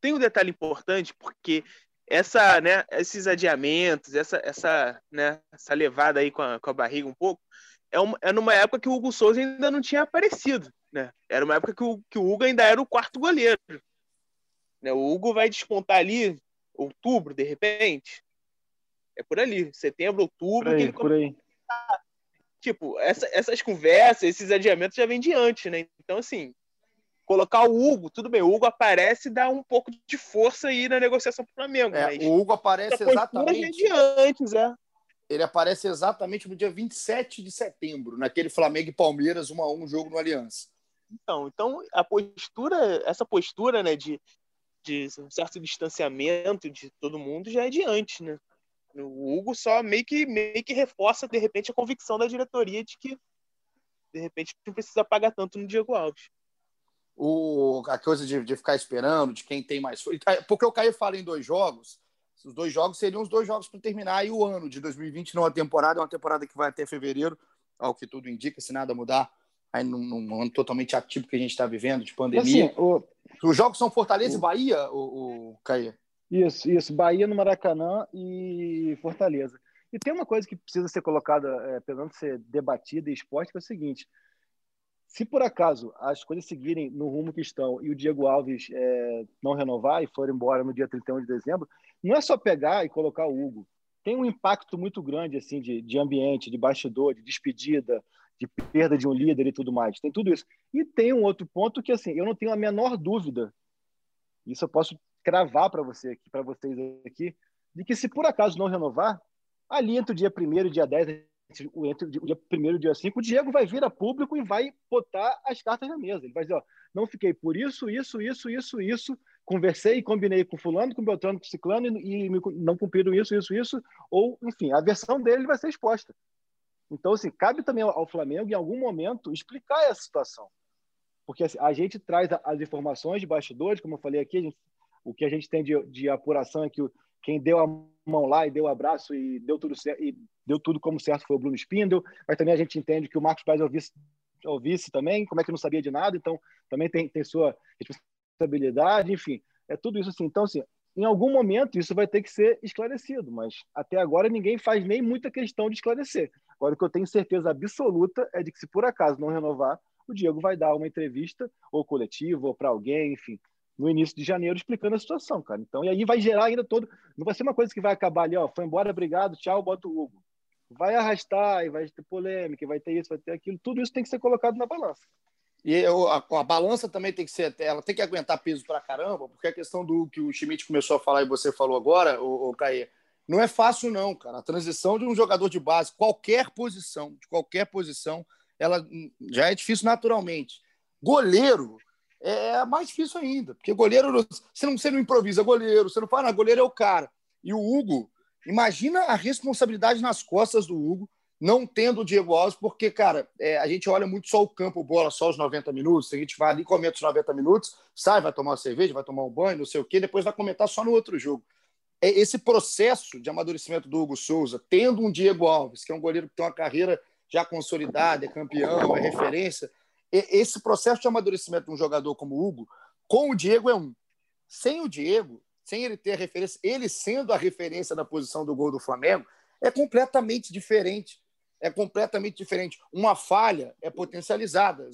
Tem um detalhe importante, porque essa, né, esses adiamentos, essa, essa, né, essa levada aí com a, com a barriga um pouco, é, uma, é numa época que o Hugo Souza ainda não tinha aparecido, né? Era uma época que o, que o Hugo ainda era o quarto goleiro. Né? O Hugo vai despontar ali outubro, de repente. É por ali, setembro, outubro. Por aí, por aí. Tipo, essa, essas conversas, esses adiamentos já vêm de antes, né? Então, assim, colocar o Hugo, tudo bem, o Hugo aparece e dá um pouco de força aí na negociação para o Flamengo. É, o Hugo aparece exatamente. De antes, é. Ele aparece exatamente no dia 27 de setembro, naquele Flamengo e Palmeiras 1 a 1 jogo no Aliança. Então, então a postura, essa postura, né, de, de um certo distanciamento de todo mundo já é de antes, né? O Hugo só meio que meio que reforça de repente a convicção da diretoria de que de repente não precisa pagar tanto no Diego Alves o, a coisa de, de ficar esperando, de quem tem mais. É, porque o Caio fala em dois jogos, os dois jogos seriam os dois jogos para terminar aí o ano de 2020, não a temporada, é uma temporada que vai até fevereiro, ao que tudo indica, se nada mudar, aí num, num ano totalmente atípico que a gente está vivendo, de pandemia. Assim, o... Os jogos são Fortaleza o... e Bahia, o, o Caio? Isso, isso. Bahia no Maracanã e Fortaleza. E tem uma coisa que precisa ser colocada, é, pelo menos ser debatida e exposta, que é o seguinte: se por acaso as coisas seguirem no rumo que estão e o Diego Alves é, não renovar e for embora no dia 31 de dezembro, não é só pegar e colocar o Hugo. Tem um impacto muito grande assim de, de ambiente, de bastidor, de despedida, de perda de um líder e tudo mais. Tem tudo isso. E tem um outro ponto que assim, eu não tenho a menor dúvida. Isso eu posso cravar para você para vocês aqui, de que se por acaso não renovar, ali entre o dia 1 e o dia 10 a entre o dia primeiro e o dia 5, o Diego vai vir a público e vai botar as cartas na mesa. Ele vai dizer, ó, não fiquei por isso, isso, isso, isso, isso, conversei e combinei com fulano, com Beltrano, com ciclano e, e não cumpriram isso, isso, isso, ou, enfim, a versão dele vai ser exposta. Então, assim, cabe também ao Flamengo, em algum momento, explicar essa situação. Porque assim, a gente traz as informações de bastidores, como eu falei aqui, gente, o que a gente tem de, de apuração é que quem deu a mão lá e deu o um abraço e deu tudo e deu tudo como certo foi o Bruno Spindel, mas também a gente entende que o Marcos Paz é o vice, é o vice também, como é que não sabia de nada, então também tem, tem sua responsabilidade, enfim, é tudo isso assim. Então, assim, em algum momento isso vai ter que ser esclarecido, mas até agora ninguém faz nem muita questão de esclarecer. Agora, o que eu tenho certeza absoluta é de que se por acaso não renovar, o Diego vai dar uma entrevista, ou coletiva, ou para alguém, enfim, no início de janeiro, explicando a situação, cara. Então, e aí vai gerar ainda todo. Não vai ser uma coisa que vai acabar ali, ó, foi embora, obrigado, tchau, bota o Hugo. Vai arrastar, e vai ter polêmica, vai ter isso, vai ter aquilo. Tudo isso tem que ser colocado na balança. E eu, a, a, balança também tem que ser, ela tem que aguentar peso pra caramba, porque a questão do que o Schmidt começou a falar e você falou agora, o, o Caê, não é fácil não, cara. A transição de um jogador de base, qualquer posição, de qualquer posição, ela já é difícil naturalmente. Goleiro é mais difícil ainda, porque goleiro, você não, você não improvisa goleiro, você não fala, não, goleiro é o cara. E o Hugo, imagina a responsabilidade nas costas do Hugo, não tendo o Diego Alves, porque, cara, é, a gente olha muito só o campo, bola, só os 90 minutos, a gente vai ali, comenta os 90 minutos, sai, vai tomar uma cerveja, vai tomar um banho, não sei o quê, depois vai comentar só no outro jogo. É esse processo de amadurecimento do Hugo Souza, tendo um Diego Alves, que é um goleiro que tem uma carreira já consolidada, é campeão, é referência, esse processo de amadurecimento de um jogador como o Hugo, com o Diego é um. Sem o Diego, sem ele ter a referência, ele sendo a referência da posição do gol do Flamengo, é completamente diferente. É completamente diferente. Uma falha é potencializada,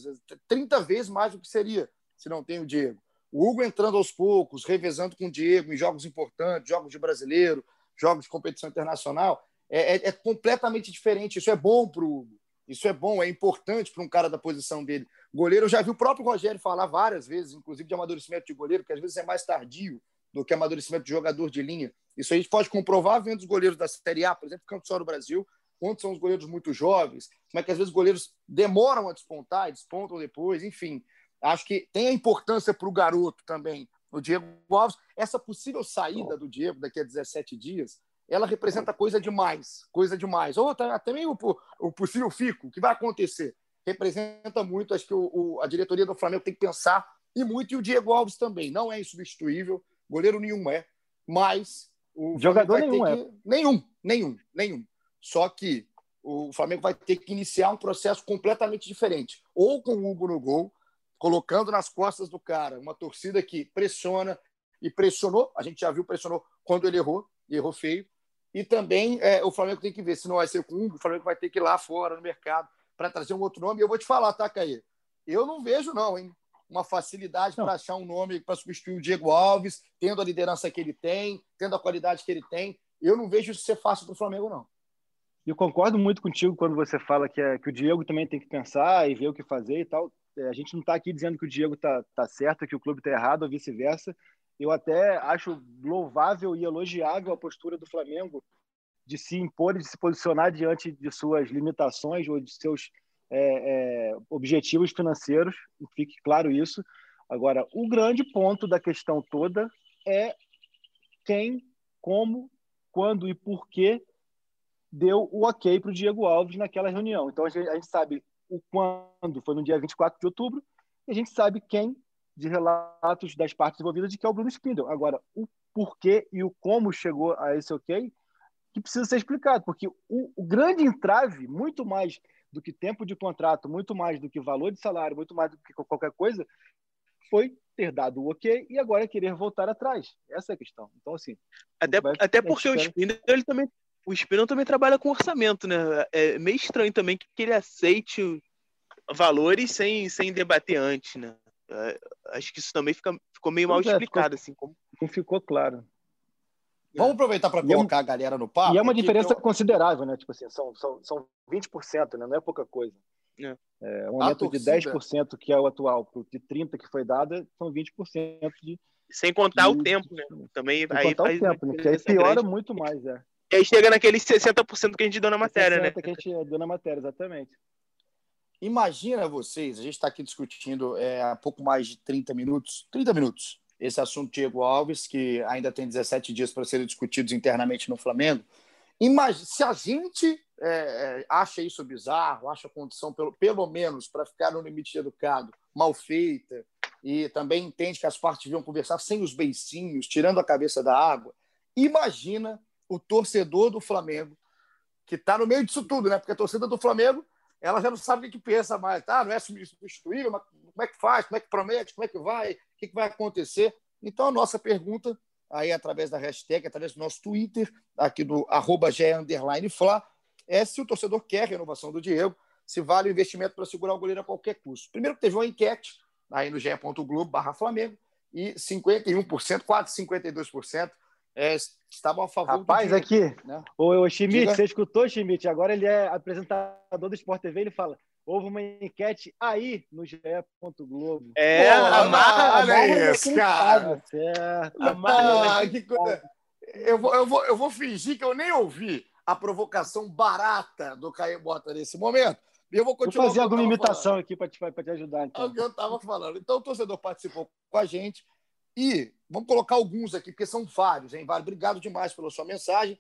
30 vezes mais do que seria se não tem o Diego. O Hugo entrando aos poucos, revezando com o Diego em jogos importantes, jogos de brasileiro, jogos de competição internacional, é, é, é completamente diferente. Isso é bom para o Hugo. Isso é bom, é importante para um cara da posição dele. Goleiro, eu já vi o próprio Rogério falar várias vezes, inclusive de amadurecimento de goleiro, que às vezes é mais tardio do que amadurecimento de jogador de linha. Isso a gente pode comprovar vendo os goleiros da Série A, por exemplo, Campo Só do Brasil, quantos são os goleiros muito jovens, como é que às vezes os goleiros demoram a despontar, despontam depois, enfim. Acho que tem a importância para o garoto também, o Diego Alves. Essa possível saída do Diego daqui a 17 dias ela representa coisa demais, coisa demais. Ou até mesmo o, o possível fico, o que vai acontecer. Representa muito, acho que o, o, a diretoria do Flamengo tem que pensar, e muito, e o Diego Alves também. Não é insubstituível, goleiro nenhum é, mas o jogador nenhum que... é. Nenhum, nenhum, nenhum. Só que o Flamengo vai ter que iniciar um processo completamente diferente. Ou com o Hugo no gol, colocando nas costas do cara uma torcida que pressiona e pressionou, a gente já viu, pressionou quando ele errou, e errou feio, e também é, o Flamengo tem que ver, se não vai ser com o Flamengo vai ter que ir lá fora no mercado para trazer um outro nome. E eu vou te falar, tá, Caí? Eu não vejo, não, hein? Uma facilidade para achar um nome para substituir o Diego Alves, tendo a liderança que ele tem, tendo a qualidade que ele tem. Eu não vejo isso ser fácil para o Flamengo, não. Eu concordo muito contigo quando você fala que, é, que o Diego também tem que pensar e ver o que fazer e tal. É, a gente não está aqui dizendo que o Diego está tá certo, que o clube está errado ou vice-versa. Eu até acho louvável e elogiável a postura do Flamengo de se impor e de se posicionar diante de suas limitações ou de seus é, é, objetivos financeiros, fique claro isso. Agora, o grande ponto da questão toda é quem, como, quando e por que deu o ok para o Diego Alves naquela reunião. Então, a gente, a gente sabe o quando, foi no dia 24 de outubro, e a gente sabe quem de relatos das partes envolvidas de que é o Bruno Spindle. Agora, o porquê e o como chegou a esse ok, que precisa ser explicado, porque o, o, grande entrave, muito mais do que tempo de contrato, muito mais do que valor de salário, muito mais do que qualquer coisa, foi ter dado o ok e agora querer voltar atrás. Essa é a questão. Então, assim. Até, vai, até porque o Spindle, ele também. O Spindle também trabalha com orçamento, né? É meio estranho também que ele aceite valores sem, sem debater antes, né? É, acho que isso também fica, ficou meio mal é, explicado, ficou, assim. Como... Não ficou claro. Vamos aproveitar para colocar é, a galera no papo. E é uma diferença eu... considerável, né? Tipo assim, são, são, são 20%, né? Não é pouca coisa. É, é um aumento de 10% que é o atual, de 30% que foi dada, são 20% de. Sem contar de, o tempo, né? Também Sem aí contar o tempo, né? Que aí piora grande. muito mais, é. E aí chega naqueles 60% que a gente deu na matéria, 60 né? que a gente deu na matéria, exatamente. Imagina vocês, a gente está aqui discutindo é, há pouco mais de 30 minutos, 30 minutos, esse assunto Diego Alves, que ainda tem 17 dias para serem discutidos internamente no Flamengo. Imagina, se a gente é, é, acha isso bizarro, acha a condição, pelo, pelo menos, para ficar no limite educado, mal feita, e também entende que as partes deviam conversar sem os beicinhos, tirando a cabeça da água, imagina o torcedor do Flamengo, que está no meio disso tudo, né? Porque a torcida do Flamengo ela já não sabe o que, pensa mais, tá? Não é substituível, mas como é que faz, como é que promete, como é que vai, o que, que vai acontecer. Então, a nossa pergunta, aí através da hashtag, através do nosso Twitter, aqui do arroba Fla, é se o torcedor quer a renovação do Diego, se vale o investimento para segurar o goleiro a qualquer custo. Primeiro teve uma enquete aí no ge.globo barra Flamengo, e 51%, quase 52% é, estavam a favor Rapaz, aqui, né? o, o Schmidt, Diga. você escutou, Schmidt? Agora ele é apresentador do Sport TV, ele fala houve uma enquete aí no GE. Globo. É, Pô, amarra, olha isso, cara. Certo. Amarra, que coisa... eu, vou, eu, vou, eu vou fingir que eu nem ouvi a provocação barata do Caio Bota nesse momento. E eu vou continuar. Vou fazer alguma imitação falando. aqui para te, te ajudar. Então. É o que eu estava falando. Então, o torcedor participou com a gente. E vamos colocar alguns aqui, porque são vários, hein? Obrigado demais pela sua mensagem.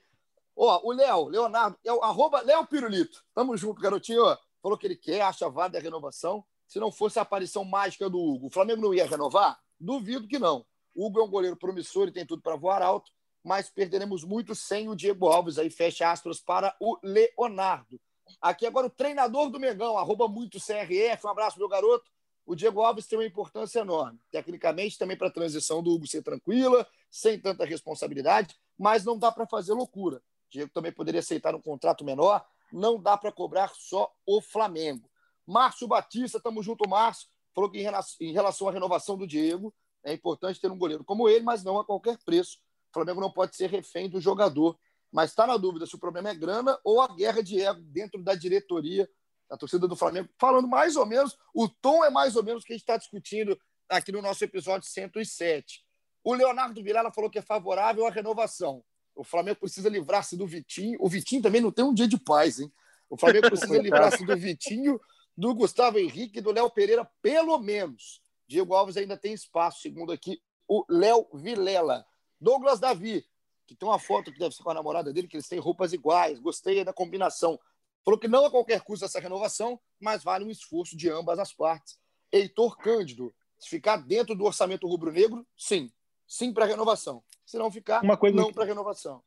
Ó, o Léo, Leonardo, é o arroba Léo Pirulito. Tamo junto, garotinho. Falou que ele quer, acha a renovação. Se não fosse a aparição mágica do Hugo, o Flamengo não ia renovar? Duvido que não. O Hugo é um goleiro promissor e tem tudo para voar alto, mas perderemos muito sem o Diego Alves. Aí fecha aspas para o Leonardo. Aqui agora o treinador do Megão, arroba muito CRF. Um abraço, meu garoto o Diego Alves tem uma importância enorme. Tecnicamente, também para a transição do Hugo ser tranquila, sem tanta responsabilidade, mas não dá para fazer loucura. O Diego também poderia aceitar um contrato menor, não dá para cobrar só o Flamengo. Márcio Batista, estamos junto, Márcio, falou que em relação à renovação do Diego, é importante ter um goleiro como ele, mas não a qualquer preço. O Flamengo não pode ser refém do jogador. Mas está na dúvida se o problema é grana ou a guerra de ego dentro da diretoria a torcida do Flamengo, falando mais ou menos, o tom é mais ou menos o que a gente está discutindo aqui no nosso episódio 107. O Leonardo Vilela falou que é favorável à renovação. O Flamengo precisa livrar-se do Vitinho. O Vitinho também não tem um dia de paz, hein? O Flamengo [laughs] precisa livrar-se do Vitinho, do Gustavo Henrique e do Léo Pereira, pelo menos. Diego Alves ainda tem espaço, segundo aqui o Léo Vilela. Douglas Davi, que tem uma foto que deve ser com a namorada dele, que eles têm roupas iguais. Gostei da combinação. Falou que não a qualquer custo essa renovação, mas vale um esforço de ambas as partes. Heitor Cândido, se ficar dentro do orçamento rubro-negro, sim. Sim para renovação. Se não ficar, uma coisa não para renovação.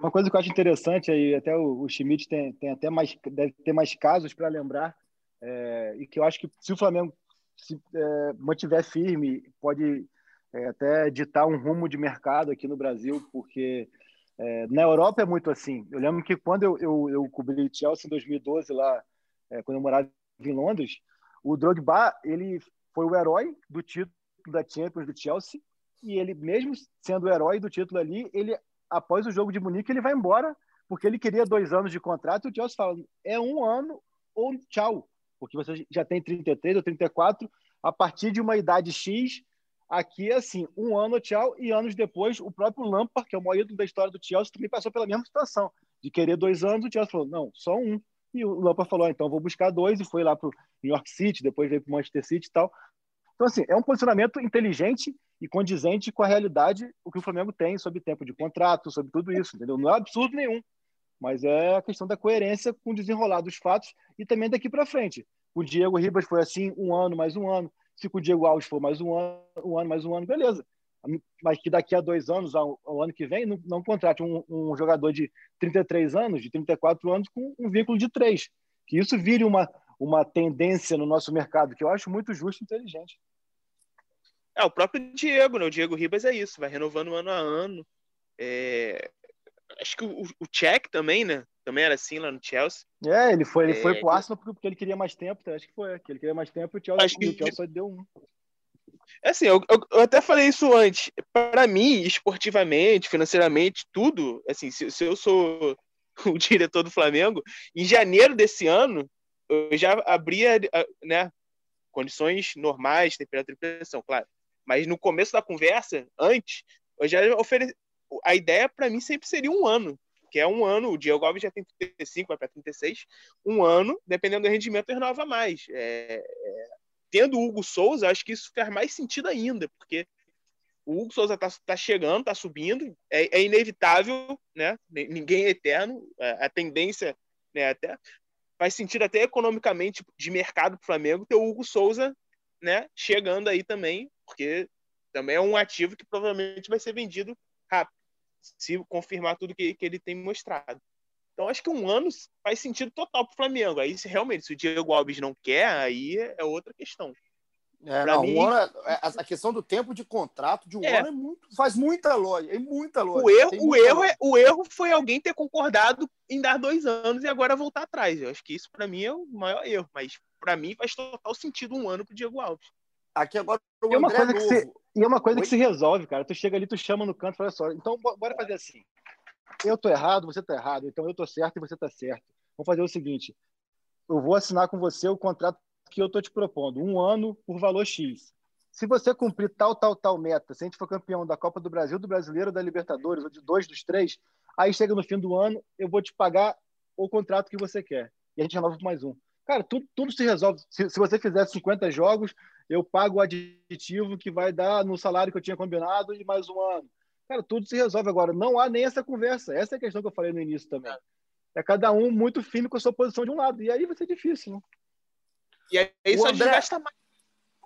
Uma coisa que eu acho interessante aí, até o, o Schmidt tem, tem até mais, deve ter mais casos para lembrar, é, e que eu acho que se o Flamengo se é, mantiver firme, pode é, até ditar um rumo de mercado aqui no Brasil, porque é, na Europa é muito assim. Eu lembro que quando eu, eu, eu cobri Chelsea em 2012, lá, é, quando eu morava em Londres, o Drogba ele foi o herói do título da Champions do Chelsea e ele, mesmo sendo o herói do título ali, ele após o jogo de Munique ele vai embora porque ele queria dois anos de contrato e o Chelsea fala é um ano ou tchau, porque você já tem 33 ou 34, a partir de uma idade X Aqui é assim, um ano, tchau, e anos depois, o próprio Lampard, que é o maior ídolo da história do Chelsea, também passou pela mesma situação, de querer dois anos, o Chelsea falou, não, só um. E o Lampard falou, ah, então vou buscar dois, e foi lá para o New York City, depois veio para o Manchester City e tal. Então, assim, é um posicionamento inteligente e condizente com a realidade, o que o Flamengo tem sobre tempo de contrato, sobre tudo isso, entendeu? Não é absurdo nenhum, mas é a questão da coerência com o desenrolar dos fatos e também daqui para frente. O Diego Ribas foi assim, um ano, mais um ano. Se com o Diego Alves for mais um ano, um ano, mais um ano, beleza. Mas que daqui a dois anos, ao, ao ano que vem, não, não contrate um, um, jogador de 33 anos, de 34 anos, com um vínculo de três. Que isso vire uma, uma tendência no nosso mercado, que eu acho muito justo e inteligente. É, o próprio Diego, né? O Diego Ribas é isso, vai renovando ano a ano. É... Acho que o, o Check também, né? Também era assim lá no Chelsea. É, ele foi, ele é... foi pro Arsenal porque ele queria mais tempo, acho que foi. Que ele queria mais tempo e o Chelsea, acho que... o Chelsea só deu um. É assim, eu, eu, eu, até falei isso antes. Para mim, esportivamente, financeiramente, tudo, assim, se, se, eu sou [laughs] o diretor do Flamengo, em janeiro desse ano, eu já abria, né, condições normais, temperatura e pressão, claro. Mas no começo da conversa, antes, eu já ofereci. A ideia para mim sempre seria um ano que é um ano, o Diego Alves já tem 35, vai para 36, um ano, dependendo do rendimento, renova mais. É, é, tendo o Hugo Souza, acho que isso faz mais sentido ainda, porque o Hugo Souza está tá chegando, está subindo, é, é, inevitável, né? Ninguém é eterno, a, a tendência, né? Até faz sentido até economicamente de mercado para o Flamengo ter o Hugo Souza, né? Chegando aí também, porque também é um ativo que provavelmente vai ser vendido rápido, se confirmar tudo que, que ele tem mostrado. Então, acho que um ano faz sentido total para o Flamengo. Aí, se realmente, se o Diego Alves não quer, aí é outra questão. É, não, mim, um ano, é, é, a questão do tempo de contrato de um é. ano é muito, faz muita lógica, é muita lógica. O erro, o, erro é, o erro foi alguém ter concordado em dar dois anos e agora voltar atrás. Eu acho que isso, para mim, é o maior erro. Mas, para mim, faz total sentido um ano para o Diego Alves. Aqui agora o e é uma coisa que se, E é uma coisa Oi? que se resolve, cara. Tu chega ali, tu chama no canto e fala só. Então, bora fazer assim. Eu tô errado, você tá errado. Então, eu tô certo e você tá certo. Vamos fazer o seguinte. Eu vou assinar com você o contrato que eu estou te propondo, um ano por valor X. Se você cumprir tal, tal, tal meta, se a gente for campeão da Copa do Brasil, do Brasileiro, da Libertadores, ou de dois dos três, aí chega no fim do ano, eu vou te pagar o contrato que você quer. E a gente renova por mais um. Cara, tudo, tudo se resolve. Se, se você fizer 50 jogos, eu pago o aditivo que vai dar no salário que eu tinha combinado de mais um ano. Cara, tudo se resolve agora. Não há nem essa conversa. Essa é a questão que eu falei no início também. É cada um muito firme com a sua posição de um lado. E aí vai ser difícil, né? E aí isso André... desgasta mais.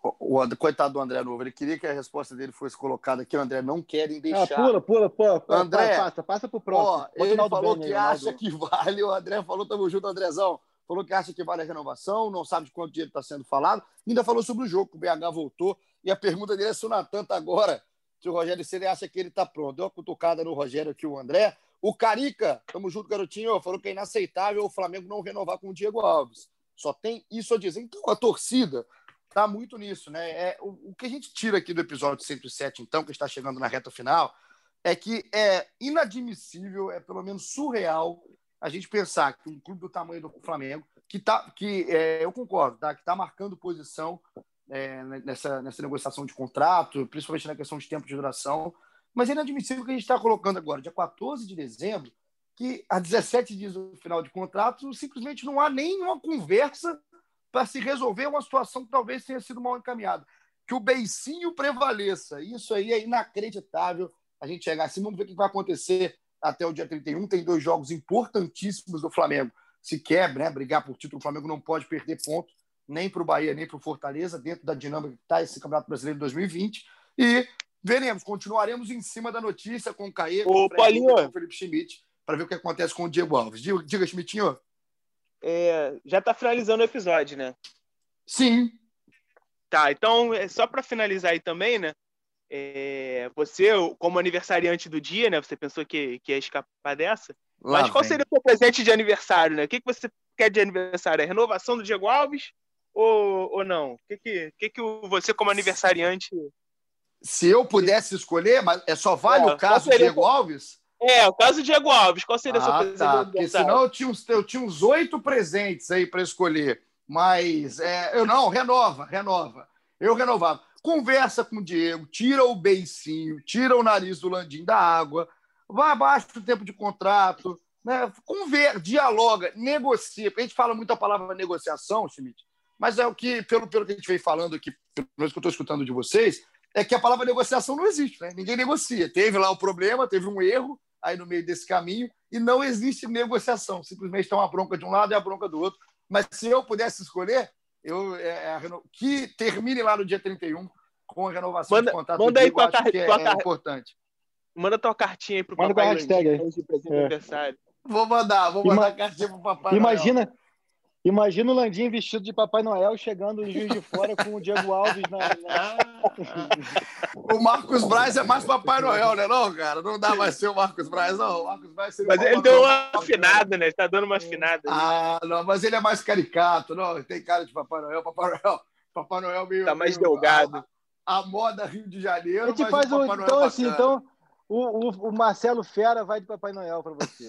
O, o, coitado do André Novo, ele queria que a resposta dele fosse colocada aqui. O André não querem deixar. Ah, pula, pula, pula. pula André, passa, passa pro próximo. Ó, ele falou que acha que vale. O André falou, tamo junto, Andrezão. Falou que acha que vale a renovação, não sabe de quanto dinheiro está sendo falado. Ainda falou sobre o jogo, que o BH voltou. E a pergunta dele é se o Natan tá agora. Se o Rogério Ceni acha que ele está pronto. Deu uma cutucada no Rogério aqui, o André. O Carica, tamo junto, garotinho, falou que é inaceitável o Flamengo não renovar com o Diego Alves. Só tem isso a dizer. Então, a torcida está muito nisso. Né? É, o, o, que a gente tira aqui do episódio 107, então, que está chegando na reta final, é que é inadmissível, é pelo menos surreal, a gente pensar que um clube do tamanho do Flamengo, que, tá, que é, eu concordo, tá? que está marcando posição é, nessa, nessa negociação de contrato, principalmente na questão de tempo de duração, mas é inadmissível que a gente está colocando agora, dia 14 de dezembro, que a 17 dias do final de contrato simplesmente não há nenhuma conversa para se resolver uma situação que talvez tenha sido mal encaminhada. Que o beicinho prevaleça. Isso aí é inacreditável a gente chegar assim. Vamos ver o que vai acontecer até o dia 31. Tem dois jogos importantíssimos do Flamengo. Se quebra, né? brigar por título, o Flamengo não pode perder ponto nem para o Bahia, nem para o Fortaleza, dentro da dinâmica que está esse Campeonato Brasileiro de 2020. E veremos, continuaremos em cima da notícia com o Caê, com o Felipe Schmidt para ver o que acontece com o Diego Alves. Diga, diga Schmidtinho. É, já está finalizando o episódio, né? Sim. Tá, então, é só para finalizar aí também, né? É, você, como aniversariante do dia, né? Você pensou que, que ia escapar dessa? Lá Mas qual vem. seria o seu presente de aniversário, né? O que, que você quer de aniversário? É renovação do Diego Alves ou, ou não? O que, que, que, que você, como aniversariante. Se eu pudesse escolher, mas é só vale é, o caso do Diego Alves? É, o caso do Diego Alves. Qual seria ah, o seu presente? Tá. Porque senão eu tinha, uns, eu tinha uns oito presentes aí para escolher. Mas é, eu não, renova, renova. Eu renovava. Conversa com o Diego, tira o beicinho, tira o nariz do Landim da água, vai abaixo do tempo de contrato, né? Conver, dialoga, negocia. A gente fala muito a palavra negociação, Schmidt, mas é o que, pelo, pelo que a gente vem falando aqui, pelo menos que eu estou escutando de vocês, é que a palavra negociação não existe, né? Ninguém negocia. Teve lá o problema, teve um erro, aí no meio desse caminho e não existe negociação. Simplesmente está uma bronca de um lado e a bronca do outro. Mas se eu pudesse escolher, eu é, reno... que termine lá no dia 31 com a renovação manda, de contrato. Manda aí tua, car... é, tua é importante. Manda tua cartinha aí pro manda papai. Manda hashtag aí. É. aniversário. Vou mandar, vou mandar Ima... cartinha pro papai. Imagina, Noel. Imagina o Landim vestido de Papai Noel chegando em Juiz de Fora com o Diego Alves na. na... o Marcos Braz é mais Papai Noel, né, não, cara? Não dá mais ser o Marcos Braz, não. O Marcos Braz seria Mas ele deu uma afinada, né? Ele tá dando uma afinada. Ah, não, mas ele é mais caricato, não. Ele tem cara de Papai Noel. Papai Noel, Papai Noel meio. Tá mais meio, delgado. A, a, moda Rio de Janeiro. A gente faz o, então, assim, então, o, o, o Marcelo Fera vai de Papai Noel para você.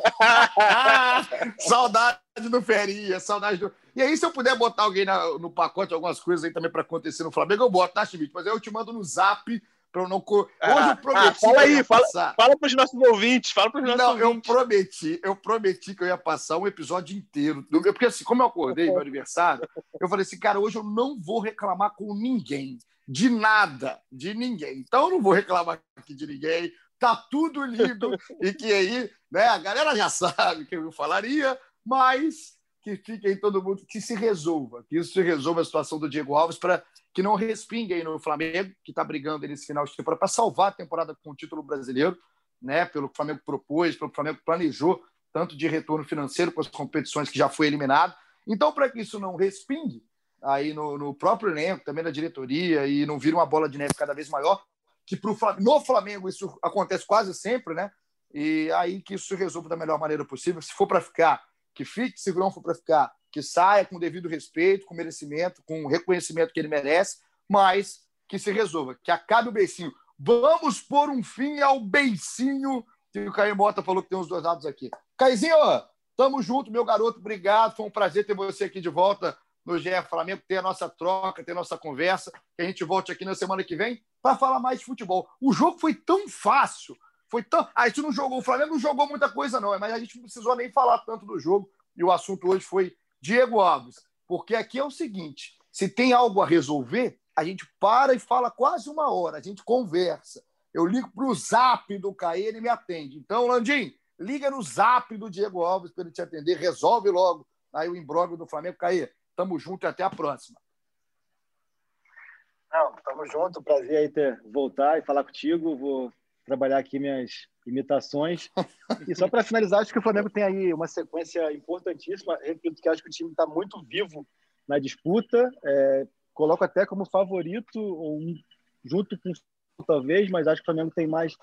[laughs] saudade do Ferinha, saudade do. E aí, se eu puder botar alguém na, no pacote, algumas coisas aí também para acontecer no Flamengo, eu boto, tá, Schmidt? Mas aí eu te mando no zap Para eu não. Hoje ah, eu prometi. Ah, fala aí, fala, fala para os nossos ouvintes. Fala para os nossos não, ouvintes. eu prometi, eu prometi que eu ia passar um episódio inteiro. Porque assim, como eu acordei meu aniversário, eu falei assim, cara, hoje eu não vou reclamar com ninguém. De nada, de ninguém. Então eu não vou reclamar aqui de ninguém. Tá tudo lindo. e que aí, né, a galera já sabe que eu falaria, mas que fique aí todo mundo, que se resolva, que isso se resolva a situação do Diego Alves para que não respingue aí no Flamengo, que está brigando nesse final de temporada para salvar a temporada com o título brasileiro, né? Pelo que o Flamengo propôs, pelo que o Flamengo planejou, tanto de retorno financeiro com as competições que já foi eliminado. Então, para que isso não respingue aí no, no, próprio elenco, também na diretoria, e não vire uma bola de neve cada vez maior, que pro, no Flamengo isso acontece quase sempre, né? E aí que isso se resolva da melhor maneira possível. Se for para ficar, que fique, se não for para ficar, que saia com devido respeito, com merecimento, com o reconhecimento que ele merece, mas que se resolva, que acabe o beicinho. Vamos pôr um fim ao beicinho que o Caio Mota falou que tem os dois lados aqui. Caizinho, tamo junto, meu garoto, obrigado. Foi um prazer ter você aqui de volta no GE Flamengo, ter a nossa troca, ter a nossa conversa. Que a gente volte aqui na semana que vem para falar mais de futebol. O jogo foi tão fácil, foi tão. Ah, a gente não jogou, o Flamengo não jogou muita coisa, não, mas a gente não precisou nem falar tanto do jogo. E o assunto hoje foi Diego Alves, porque aqui é o seguinte: se tem algo a resolver, a gente para e fala quase uma hora, a gente conversa. Eu ligo para o zap do Caê, ele me atende. Então, Landim, liga no zap do Diego Alves para ele te atender, resolve logo aí o imbróglio do Flamengo. Caê, tamo junto e até a próxima. Não, tamo junto, prazer aí ter voltar e falar contigo. Vou trabalhar aqui minhas imitações. E só para finalizar, acho que o Flamengo tem aí uma sequência importantíssima. Repito que acho que o time está muito vivo na disputa. É, coloco até como favorito, um, junto com talvez, mas acho que o Flamengo tem mais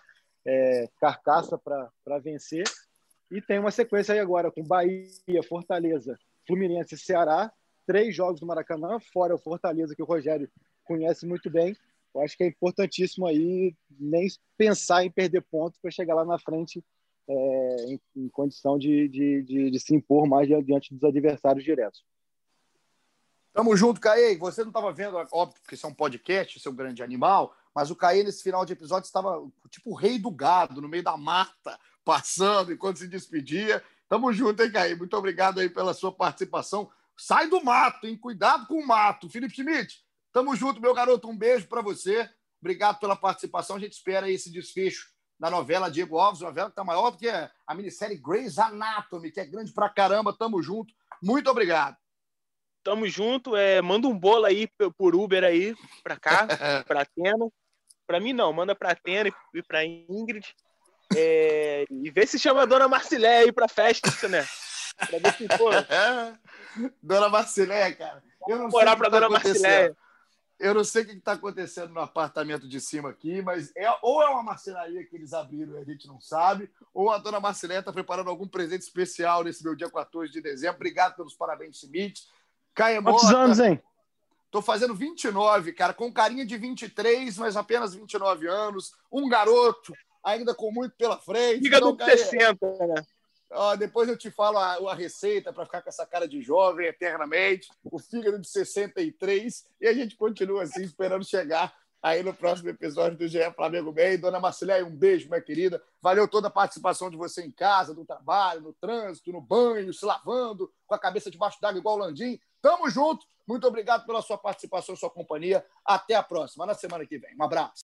é, carcaça para vencer. E tem uma sequência aí agora com Bahia, Fortaleza, Fluminense e Ceará. Três jogos no Maracanã, fora o Fortaleza, que o Rogério conhece muito bem. Eu acho que é importantíssimo aí nem pensar em perder pontos para chegar lá na frente é, em, em, condição de, de, de, de, se impor mais diante dos adversários diretos. Tamo junto, Caê. Você não estava vendo, óbvio, porque isso é um podcast, seu grande animal, mas o Caê, nesse final de episódio, estava tipo o rei do gado, no meio da mata, passando enquanto se despedia. Tamo junto, hein, Caê? Muito obrigado aí pela sua participação. Sai do mato, hein? Cuidado com o mato. Felipe Schmidt, Tamo junto, meu garoto. Um beijo para você. Obrigado pela participação. A gente espera esse desfecho da novela Diego Alves, novela que está maior do que a minissérie Grey's Anatomy, que é grande pra caramba. Tamo junto. Muito obrigado. Tamo junto. É, manda um bolo aí por Uber aí para cá, [laughs] para Atena. Para mim não, manda para Atena e para Ingrid. É, e vê se chama a dona Marcilé aí para festa, né? Pra ver se for. [laughs] dona Marcilé, cara. Eu não Morar para tá dona Marcilé. Eu não sei o que está acontecendo no apartamento de cima aqui, mas é, ou é uma marcenaria que eles abriram e a gente não sabe, ou a dona Marcelé está preparando algum presente especial nesse meu dia 14 de dezembro. Obrigado pelos parabéns, Schmidt. Caemota, Quantos anos, hein? Tô fazendo 29, cara, com carinha de 23, mas apenas 29 anos. Um garoto, ainda com muito pela frente. Liga então, do 60, né? Depois eu te falo a, a receita para ficar com essa cara de jovem eternamente. O fígado de 63. E a gente continua assim, esperando chegar aí no próximo episódio do GE Flamengo Bem. Dona Marcileia, um beijo, minha querida. Valeu toda a participação de você em casa, no trabalho, no trânsito, no banho, se lavando, com a cabeça debaixo d'água igual o Landim. Tamo junto. Muito obrigado pela sua participação sua companhia. Até a próxima, na semana que vem. Um abraço.